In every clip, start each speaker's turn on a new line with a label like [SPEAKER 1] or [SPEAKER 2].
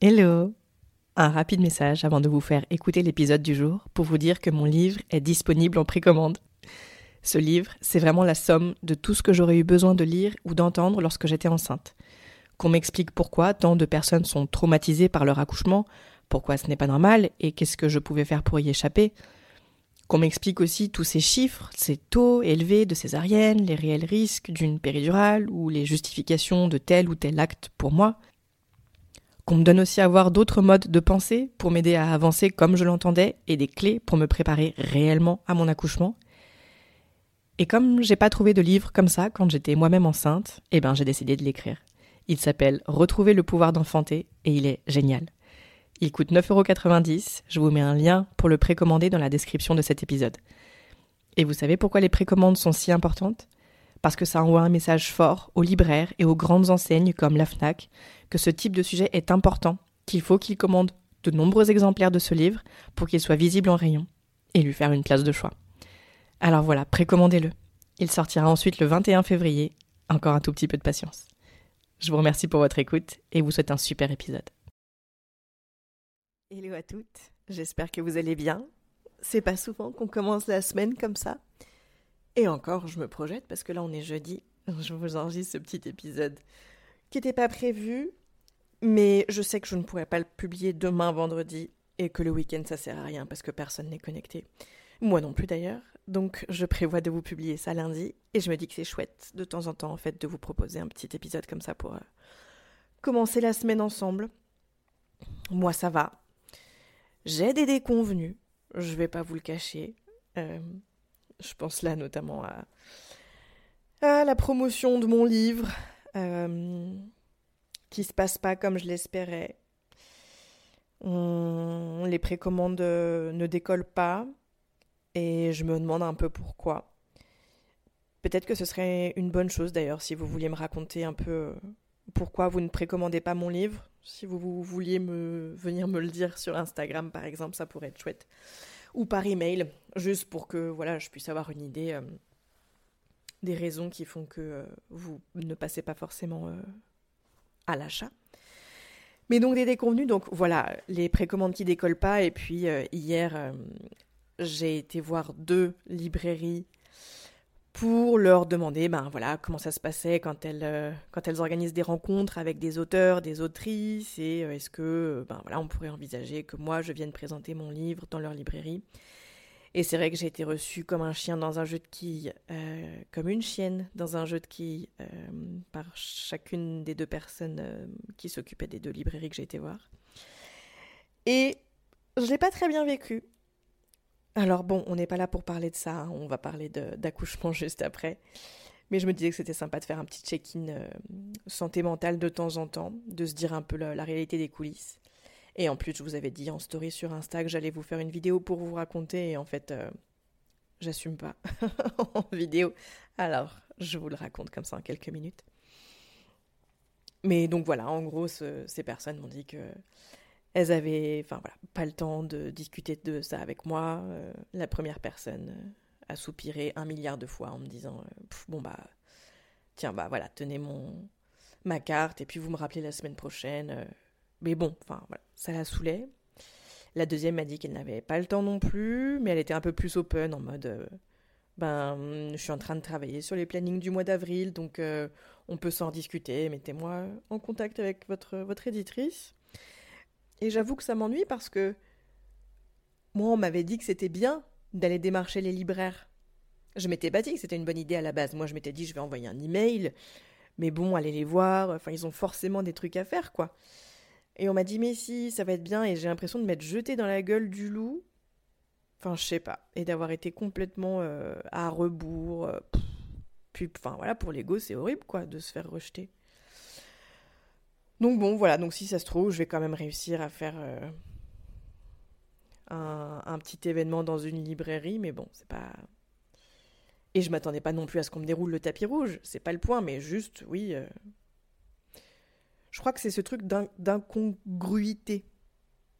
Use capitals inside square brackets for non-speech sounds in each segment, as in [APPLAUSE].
[SPEAKER 1] Hello Un rapide message avant de vous faire écouter l'épisode du jour pour vous dire que mon livre est disponible en précommande. Ce livre, c'est vraiment la somme de tout ce que j'aurais eu besoin de lire ou d'entendre lorsque j'étais enceinte. Qu'on m'explique pourquoi tant de personnes sont traumatisées par leur accouchement, pourquoi ce n'est pas normal et qu'est-ce que je pouvais faire pour y échapper. Qu'on m'explique aussi tous ces chiffres, ces taux élevés de césarienne, les réels risques d'une péridurale ou les justifications de tel ou tel acte pour moi. Qu'on me donne aussi à voir d'autres modes de pensée pour m'aider à avancer comme je l'entendais et des clés pour me préparer réellement à mon accouchement. Et comme j'ai pas trouvé de livre comme ça quand j'étais moi-même enceinte, eh ben j'ai décidé de l'écrire. Il s'appelle Retrouver le pouvoir d'enfanter et il est génial. Il coûte 9,90€. Je vous mets un lien pour le précommander dans la description de cet épisode. Et vous savez pourquoi les précommandes sont si importantes? Parce que ça envoie un message fort aux libraires et aux grandes enseignes comme la FNAC que ce type de sujet est important, qu'il faut qu'ils commandent de nombreux exemplaires de ce livre pour qu'il soit visible en rayon et lui faire une place de choix. Alors voilà, précommandez-le. Il sortira ensuite le 21 février. Encore un tout petit peu de patience. Je vous remercie pour votre écoute et vous souhaite un super épisode. Hello à toutes, j'espère que vous allez bien. C'est pas souvent qu'on commence la semaine comme ça. Et encore, je me projette parce que là on est jeudi. Je vous enregistre ce petit épisode qui n'était pas prévu, mais je sais que je ne pourrais pas le publier demain vendredi et que le week-end ça sert à rien parce que personne n'est connecté. Moi non plus d'ailleurs. Donc je prévois de vous publier ça lundi et je me dis que c'est chouette de temps en temps en fait de vous proposer un petit épisode comme ça pour euh, commencer la semaine ensemble. Moi ça va. J'ai des déconvenus, je vais pas vous le cacher. Euh, je pense là notamment à, la promotion de mon livre euh, qui se passe pas comme je l'espérais. Les précommandes ne décollent pas et je me demande un peu pourquoi. Peut-être que ce serait une bonne chose d'ailleurs si vous vouliez me raconter un peu euh, pourquoi vous ne précommandez pas mon livre. Si vous, vouliez me venir me le dire sur Instagram par exemple, ça pourrait être chouette. Ou par email, juste pour que voilà, je puisse avoir une idée euh, des raisons qui font que euh, vous ne passez pas forcément à l'achat. Mais donc des déconvenus, donc voilà, les précommandes qui décollent pas. Et puis hier, j'ai été voir deux librairies pour leur demander ben voilà comment ça se passait quand elles euh, quand elles organisent des rencontres avec des auteurs, des autrices et euh, est-ce que ben voilà on pourrait envisager que moi je vienne présenter mon livre dans leur librairie. Et c'est vrai que j'ai été reçue comme un chien dans un jeu de quilles, euh, comme une chienne dans un jeu de quilles par chacune des deux personnes qui s'occupaient des deux librairies que j'ai été voir. Et je l'ai pas très bien vécu. Alors bon, on n'est pas là pour parler de ça, hein. on va parler d'accouchement [LAUGHS] juste après. Mais je me disais que c'était sympa de faire un petit check-in euh, santé mentale de temps en temps, de se dire un peu la, réalité des coulisses. Et en plus, je vous avais dit en story sur Insta que j'allais vous faire une vidéo pour vous raconter, et en fait, euh, j'assume pas [LAUGHS] en vidéo. Alors, je vous le raconte comme ça en quelques minutes. Mais donc voilà, en gros, ces personnes m'ont dit que elles avaient, enfin voilà, pas le temps de discuter de ça avec moi. Euh, la première personne euh, a soupiré un milliard de fois en me disant, euh, bon bah, tiens bah voilà, tenez mon ma carte et puis vous me rappelez la semaine prochaine. Mais bon, enfin ça la saoulait. La deuxième m'a dit qu'elle n'avait pas le temps non plus, mais elle était un peu plus open en mode ben je suis en train de travailler sur les plannings du mois d'avril, donc on peut s'en discuter, mettez-moi en contact avec votre, votre éditrice. Et j'avoue que ça m'ennuie parce que moi on m'avait dit que c'était bien d'aller démarcher les libraires. Je m'étais pas dit que c'était une bonne idée à la base. Moi je m'étais dit je vais envoyer un email, mais bon, allez les voir, enfin ils ont forcément des trucs à faire quoi. Et on m'a dit, mais si, ça va être bien, et j'ai l'impression de m'être jeté dans la gueule du loup. Enfin, je sais pas. Et d'avoir été complètement euh, à rebours. Euh, puis, enfin, voilà, pour l'ego, c'est horrible, quoi, de se faire rejeter. Donc, bon, voilà. Donc, si ça se trouve, je vais quand même réussir à faire euh, un, petit événement dans une librairie, mais bon, c'est pas. Et je m'attendais pas non plus à ce qu'on me déroule le tapis rouge. C'est pas le point, mais juste, oui je crois que c'est ce truc d'incongruité.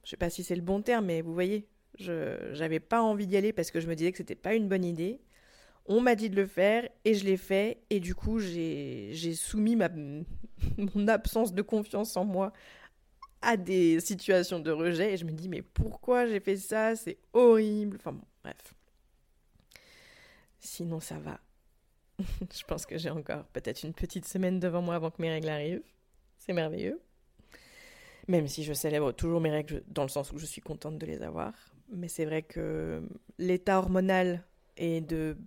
[SPEAKER 1] Je sais pas si c'est le bon terme, mais vous voyez, je n'avais pas envie d'y aller parce que je me disais que c'était pas une bonne idée. On m'a dit de le faire et je l'ai fait et du coup j'ai soumis [LAUGHS] mon absence de confiance en moi à des situations de rejet et je me dis mais pourquoi j'ai fait ça? C'est horrible. Enfin bon, bref. Sinon ça va. [LAUGHS] je pense que j'ai encore peut-être une petite semaine devant moi avant que mes règles arrivent. C'est merveilleux. Même si je célèbre toujours mes règles dans le sens où je suis contente de les avoir. Mais c'est vrai que l'état hormonal et de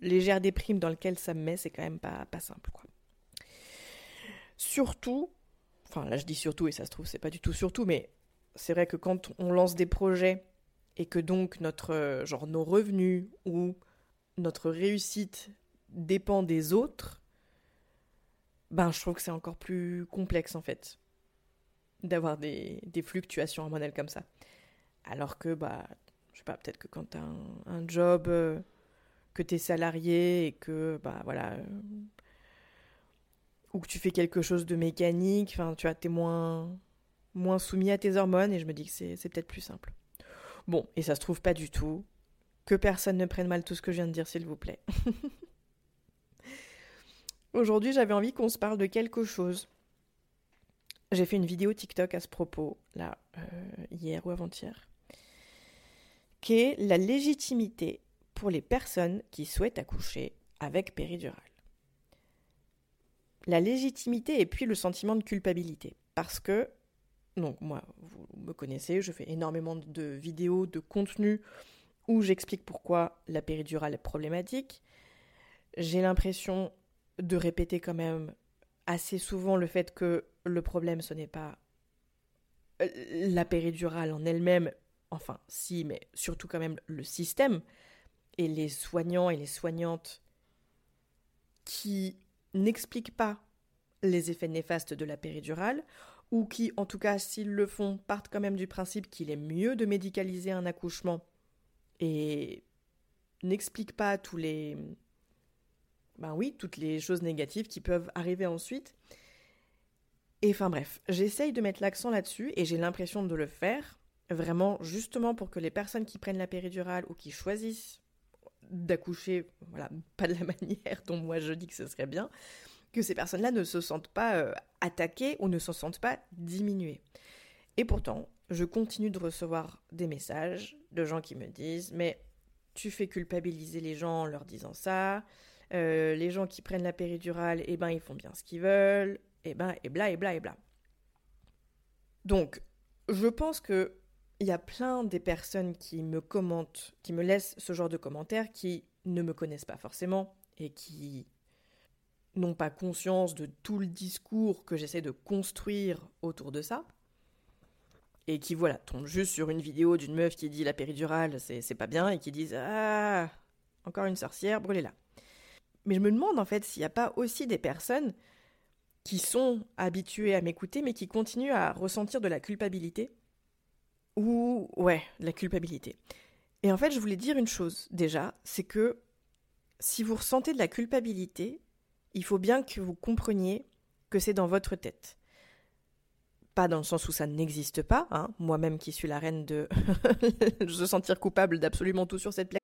[SPEAKER 1] légère déprime dans lequel ça me met, c'est quand même pas, pas simple. Quoi. Surtout, enfin là je dis surtout et ça se trouve c'est pas du tout surtout, mais c'est vrai que quand on lance des projets et que donc notre genre nos revenus ou notre réussite dépend des autres, ben je trouve que c'est encore plus complexe en fait d'avoir des, des, fluctuations hormonales comme ça. Alors que, bah, je sais pas, peut-être que quand tu as un, job, euh, que tu es salarié et que, bah voilà, euh, ou que tu fais quelque chose de mécanique, enfin, tu vois, es moins, soumis à tes hormones et je me dis que c'est peut-être plus simple. Bon, et ça se trouve pas du tout. Que personne ne prenne mal tout ce que je viens de dire, s'il vous plaît. [LAUGHS] Aujourd'hui, j'avais envie qu'on se parle de quelque chose. J'ai fait une vidéo TikTok à ce propos, là, euh, hier ou avant-hier, qui est la légitimité pour les personnes qui souhaitent accoucher avec péridurale. La légitimité et puis le sentiment de culpabilité. Parce que, donc moi, vous me connaissez, je fais énormément de vidéos, de contenu où j'explique pourquoi la péridurale est problématique. J'ai l'impression de répéter quand même assez souvent le fait que le problème ce n'est pas euh, la péridurale en elle-même, enfin si, mais surtout quand même le système et les soignants et les soignantes qui n'expliquent pas les effets néfastes de la péridurale, ou qui, en tout cas, s'ils le font, partent quand même du principe qu'il est mieux de médicaliser un accouchement et n'expliquent pas tous les, ben oui, toutes les choses négatives qui peuvent arriver ensuite. Et enfin bref, j'essaye de mettre l'accent là-dessus et j'ai l'impression de le faire vraiment justement pour que les personnes qui prennent la péridurale ou qui choisissent d'accoucher, voilà, [LAUGHS] pas de la manière dont moi je dis que ce serait bien, que ces personnes-là ne se sentent pas euh, attaquées ou ne se sentent pas diminuées. Et pourtant, je continue de recevoir des messages de gens qui me disent mais tu fais culpabiliser les gens en leur disant ça, euh, les gens qui prennent la péridurale, eh ben, ils font bien ce qu'ils veulent, eh ben, et bla, et bla, et bla. Donc, je pense que il y a plein des personnes qui me commentent, qui me laissent ce genre de commentaires, qui ne me connaissent pas forcément et qui n'ont pas conscience de tout le discours que j'essaie de construire autour de ça. Et qui, voilà, tombent juste sur une vidéo d'une meuf qui dit la péridurale, c'est pas bien, et qui disent Ah, encore une sorcière, brûlez-la. Mais je me demande en fait s'il n'y a pas aussi des personnes qui sont habituées à m'écouter mais qui continuent à ressentir de la culpabilité. Ou ouais, la culpabilité. Et en fait, je voulais dire une chose déjà, c'est que si vous ressentez de la culpabilité, il faut bien que vous compreniez que c'est dans votre tête. Pas dans le sens où ça n'existe pas, hein. moi-même qui suis la reine de [LAUGHS] se sentir coupable d'absolument tout sur cette planète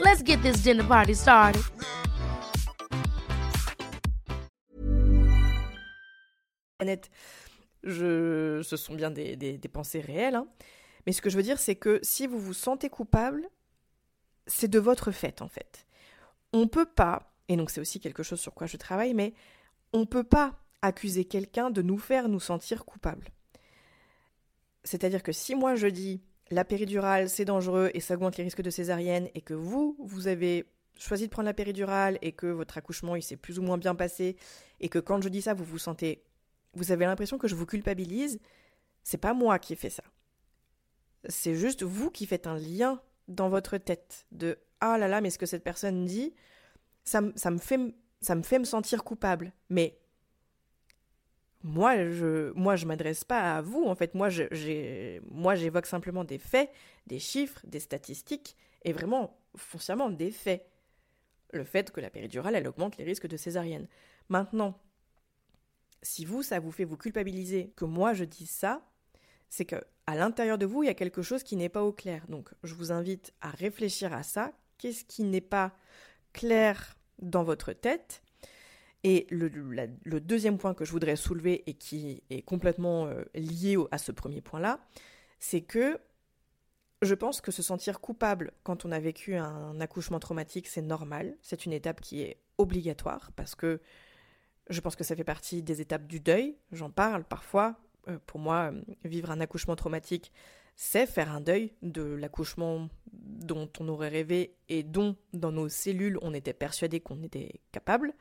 [SPEAKER 2] Let's get this dinner party started.
[SPEAKER 1] Ce sont bien des, pensées réelles. hein. Mais ce que je veux dire, c'est que si vous vous sentez coupable, c'est de votre fait, en fait. On peut pas, et donc c'est aussi quelque chose sur quoi je travaille, mais on peut pas accuser quelqu'un de nous faire nous sentir coupables. C'est-à-dire que si moi je dis la péridurale c'est dangereux et ça augmente les risques de césarienne et que vous, vous avez choisi de prendre la péridurale et que votre accouchement il s'est plus ou moins bien passé et que quand je dis ça vous vous sentez vous avez l'impression que je vous culpabilise, c'est pas moi qui ai fait ça. C'est juste vous qui faites un lien dans votre tête de ah là là mais ce que cette personne dit ça, me- ça me fait ça me fait me sentir coupable mais moi je moi m'adresse pas à vous en fait moi j'évoque simplement des faits des chiffres des statistiques et vraiment foncièrement des faits le fait que la péridurale elle augmente les risques de césarienne maintenant si vous ça vous fait vous culpabiliser que moi je dise ça c'est que à l'intérieur de vous, il y a quelque chose qui n'est pas au clair. Donc, je vous invite à réfléchir à ça. Qu'est-ce qui n'est pas clair dans votre tête? Et le, deuxième point que je voudrais soulever et qui est complètement euh, lié à ce premier point-là, c'est que je pense que se sentir coupable quand on a vécu un accouchement traumatique, c'est normal. C'est une étape qui est obligatoire parce que je pense que ça fait partie des étapes du deuil. J'en parle parfois. Euh, pour moi, euh, vivre un accouchement traumatique, c'est faire un deuil de l'accouchement dont on aurait rêvé et dont, dans nos cellules, on était persuadé qu'on était capable.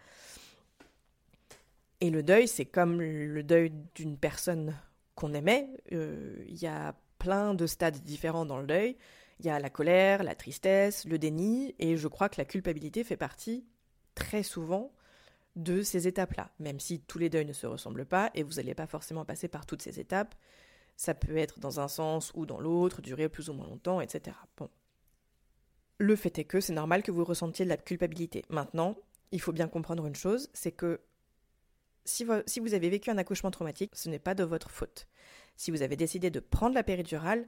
[SPEAKER 1] Et le deuil, c'est comme le deuil d'une personne qu'on aimait. Euh, Il y a plein de stades différents dans le deuil. Il y a la colère, la tristesse, le déni, et je crois que la culpabilité fait partie très souvent de ces étapes-là, même si tous les deuils ne se ressemblent pas et vous n'allez pas forcément passer par toutes ces étapes. Ça peut être dans un sens ou dans l'autre, durer plus ou moins longtemps, etc. Le fait est que c'est normal que vous ressentiez de la culpabilité. Maintenant, il faut bien comprendre une chose, c'est que si vous, avez vécu un accouchement traumatique, ce n'est pas de votre faute. Si vous avez décidé de prendre la péridurale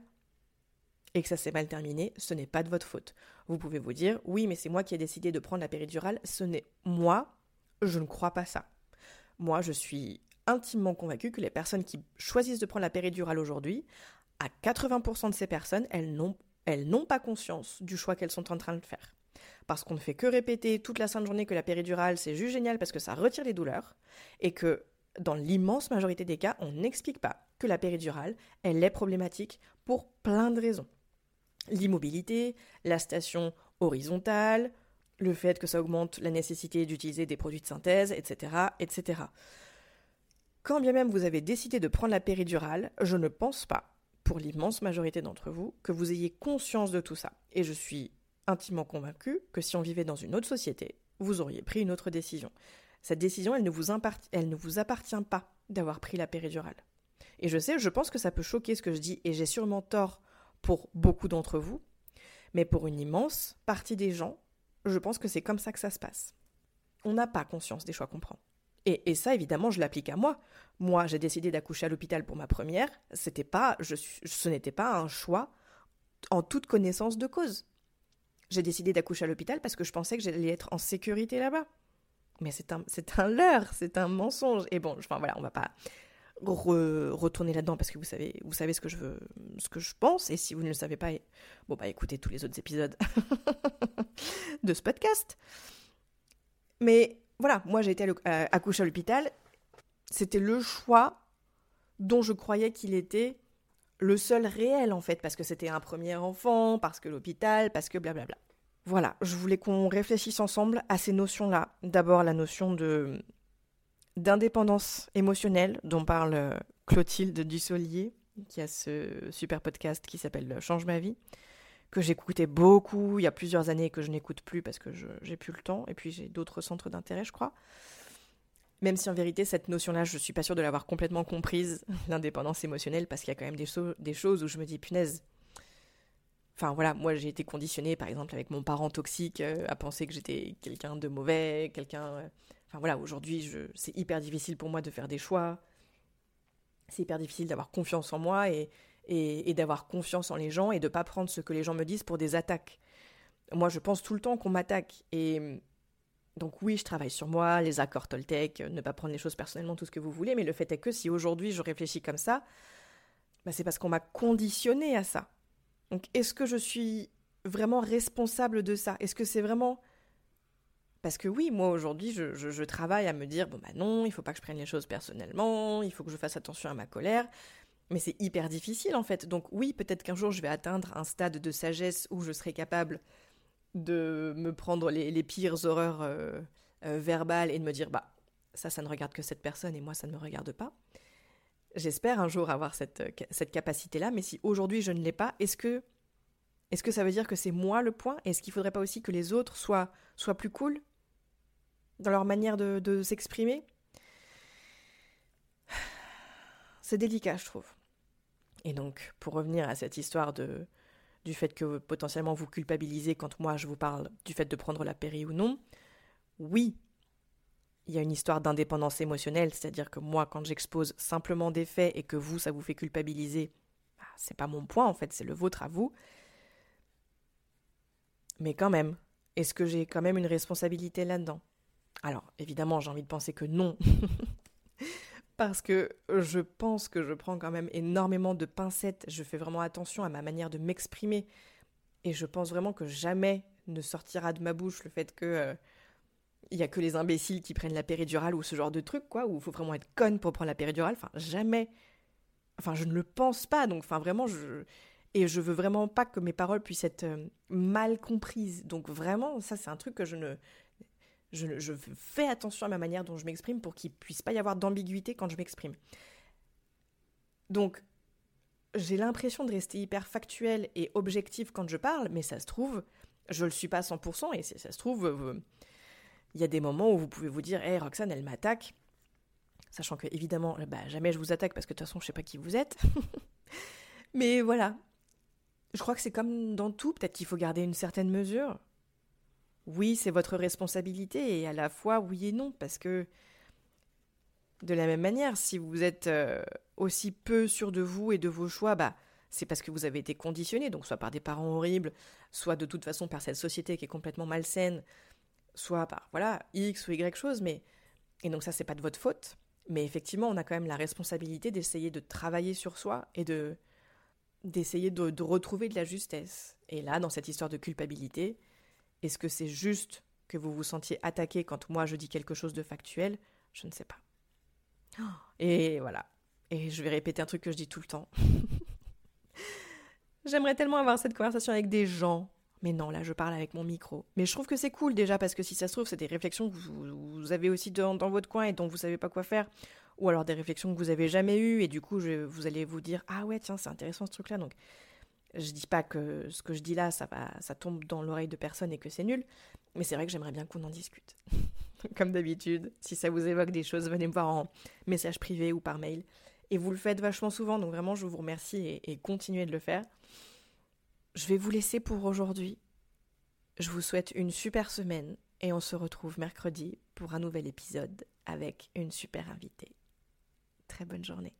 [SPEAKER 1] et que ça s'est mal terminé, ce n'est pas de votre faute. Vous pouvez vous dire, oui, mais c'est moi qui ai décidé de prendre la péridurale, ce n'est moi, je ne crois pas ça. Moi, je suis intimement convaincue que les personnes qui choisissent de prendre la péridurale aujourd'hui, à 80% de ces personnes, elles n'ont pas conscience du choix qu'elles sont en train de faire. Parce qu'on ne fait que répéter toute la sainte journée que la péridurale, c'est juste génial parce que ça retire les douleurs, et que dans l'immense majorité des cas, on n'explique pas que la péridurale, elle est problématique pour plein de raisons. L'immobilité, la station horizontale, le fait que ça augmente la nécessité d'utiliser des produits de synthèse, etc., etc. Quand bien même vous avez décidé de prendre la péridurale, je ne pense pas, pour l'immense majorité d'entre vous, que vous ayez conscience de tout ça. Et je suis intimement convaincue que si on vivait dans une autre société, vous auriez pris une autre décision. Cette décision, elle ne vous, appartient pas d'avoir pris la péridurale. Et je sais, je pense que ça peut choquer ce que je dis, et j'ai sûrement tort pour beaucoup d'entre vous, mais pour une immense partie des gens, je pense que c'est comme ça que ça se passe. On n'a pas conscience des choix qu'on prend. Et, et ça, évidemment, je l'applique à moi. Moi, j'ai décidé d'accoucher à l'hôpital pour ma première. C'était pas, ce n'était pas un choix en toute connaissance de cause. J'ai décidé d'accoucher à l'hôpital parce que je pensais que j'allais être en sécurité là-bas. Mais c'est un, un leurre, c'est un mensonge. Et bon, enfin voilà, on va pas re- retourner là-dedans parce que vous savez, vous savez ce que je veux, ce que je pense. Et si vous ne le savez pas, bon bah écoutez tous les autres épisodes [LAUGHS] de ce podcast. Mais voilà, moi j'ai été accouchée à l'hôpital. C'était le choix dont je croyais qu'il était le seul réel en fait, parce que c'était un premier enfant, parce que l'hôpital, parce que blablabla. Voilà, je voulais qu'on réfléchisse ensemble à ces notions-là. D'abord la notion de d'indépendance émotionnelle dont parle euh, Clotilde Dussolier, qui a ce super podcast qui s'appelle Change ma vie, que j'écoutais beaucoup il y a plusieurs années que je n'écoute plus parce que j'ai plus le temps et puis j'ai d'autres centres d'intérêt, je crois. Même si en vérité, cette notion-là, je suis pas sûre de l'avoir complètement comprise, [LAUGHS] l'indépendance émotionnelle, parce qu'il y a quand même des, des choses où je me dis, punaise, Enfin voilà, moi j'ai été conditionnée par exemple avec mon parent toxique euh, à penser que j'étais quelqu'un de mauvais, quelqu'un. Euh, enfin voilà, aujourd'hui je... c'est hyper difficile pour moi de faire des choix. C'est hyper difficile d'avoir confiance en moi et, et, d'avoir confiance en les gens et de pas prendre ce que les gens me disent pour des attaques. Moi je pense tout le temps qu'on m'attaque et donc oui, je travaille sur moi, les accords Toltec, ne pas prendre les choses personnellement, tout ce que vous voulez, mais le fait est que si aujourd'hui je réfléchis comme ça, bah, c'est parce qu'on m'a conditionné à ça. Donc est-ce que je suis vraiment responsable de ça? Est-ce que c'est vraiment... Parce que oui, moi aujourd'hui, je, travaille à me dire, bon bah non, il faut pas que je prenne les choses personnellement, il faut que je fasse attention à ma colère, mais c'est hyper difficile en fait. Donc oui, peut-être qu'un jour je vais atteindre un stade de sagesse où je serai capable de me prendre les, pires horreurs euh, euh, verbales et de me dire, bah ça, ça ne regarde que cette personne et moi, ça ne me regarde pas. J'espère un jour avoir cette, euh, cette capacité-là, mais si aujourd'hui je ne l'ai pas, est-ce que, est que ça veut dire que c'est moi le point? Est-ce qu'il faudrait pas aussi que les autres soient, soient plus cool dans leur manière de s'exprimer? [SIGHS] C'est délicat, je trouve. Et donc, pour revenir à cette histoire de, du fait que potentiellement vous culpabilisez quand moi je vous parle du fait de prendre la péri ou non, oui, il y a une histoire d'indépendance émotionnelle, c'est-à-dire que moi, quand j'expose simplement des faits et que vous, ça vous fait culpabiliser, bah, c'est pas mon point en fait, c'est le vôtre à vous. Mais quand même, est-ce que j'ai quand même une responsabilité là-dedans? Alors, évidemment, j'ai envie de penser que non. [LAUGHS] Parce que je pense que je prends quand même énormément de pincettes, je fais vraiment attention à ma manière de m'exprimer. Et je pense vraiment que jamais ne sortira de ma bouche le fait que euh, il y a que les imbéciles qui prennent la péridurale ou ce genre de truc, quoi, où il faut vraiment être conne pour prendre la péridurale. Enfin, jamais. Enfin, je ne le pense pas. Donc, enfin, vraiment, je. Et je veux vraiment pas que mes paroles puissent être euh, mal comprises. Donc, vraiment, ça, c'est un truc que je ne. Je, fais attention à ma manière dont je m'exprime pour qu'il puisse pas y avoir d'ambiguïté quand je m'exprime. Donc, j'ai l'impression de rester hyper factuel et objectif quand je parle, mais ça se trouve, je le suis pas à 100%, et ça se trouve, euh, il y a des moments où vous pouvez vous dire, hé, Roxane, elle m'attaque. Sachant que, évidemment, bah, jamais je vous attaque parce que de toute façon, je sais pas qui vous êtes. [LAUGHS] Mais voilà. Je crois que c'est comme dans tout, peut-être qu'il faut garder une certaine mesure. Oui, c'est votre responsabilité, et à la fois oui et non, parce que de la même manière, si vous êtes euh, aussi peu sûr de vous et de vos choix, bah, c'est parce que vous avez été conditionné, donc soit par des parents horribles, soit de toute façon par cette société qui est complètement malsaine, soit par voilà X ou Y chose, mais et donc ça c'est pas de votre faute, mais effectivement on a quand même la responsabilité d'essayer de travailler sur soi et de d'essayer de, retrouver de la justesse. Et là, dans cette histoire de culpabilité, est-ce que c'est juste que vous vous sentiez attaqué quand moi je dis quelque chose de factuel? Je ne sais pas. Et voilà. Et je vais répéter un truc que je dis tout le temps. [LAUGHS] J'aimerais tellement avoir cette conversation avec des gens mais non, là, je parle avec mon micro. Mais je trouve que c'est cool déjà parce que si ça se trouve, c'est des réflexions que vous, avez aussi dans, votre coin et dont vous savez pas quoi faire. Ou alors des réflexions que vous avez jamais eues et du coup, vous allez vous dire Ah ouais, tiens, c'est intéressant ce truc-là. Donc, je dis pas que ce que je dis là, ça, va, ça tombe dans l'oreille de personne et que c'est nul. Mais c'est vrai que j'aimerais bien qu'on en discute. [LAUGHS] Comme d'habitude, si ça vous évoque des choses, venez me voir en message privé ou par mail. Et vous le faites vachement souvent, donc vraiment, je vous remercie et, et continuez de le faire. Je vais vous laisser pour aujourd'hui. Je vous souhaite une super semaine et on se retrouve mercredi pour un nouvel épisode avec une super invitée. Très bonne journée.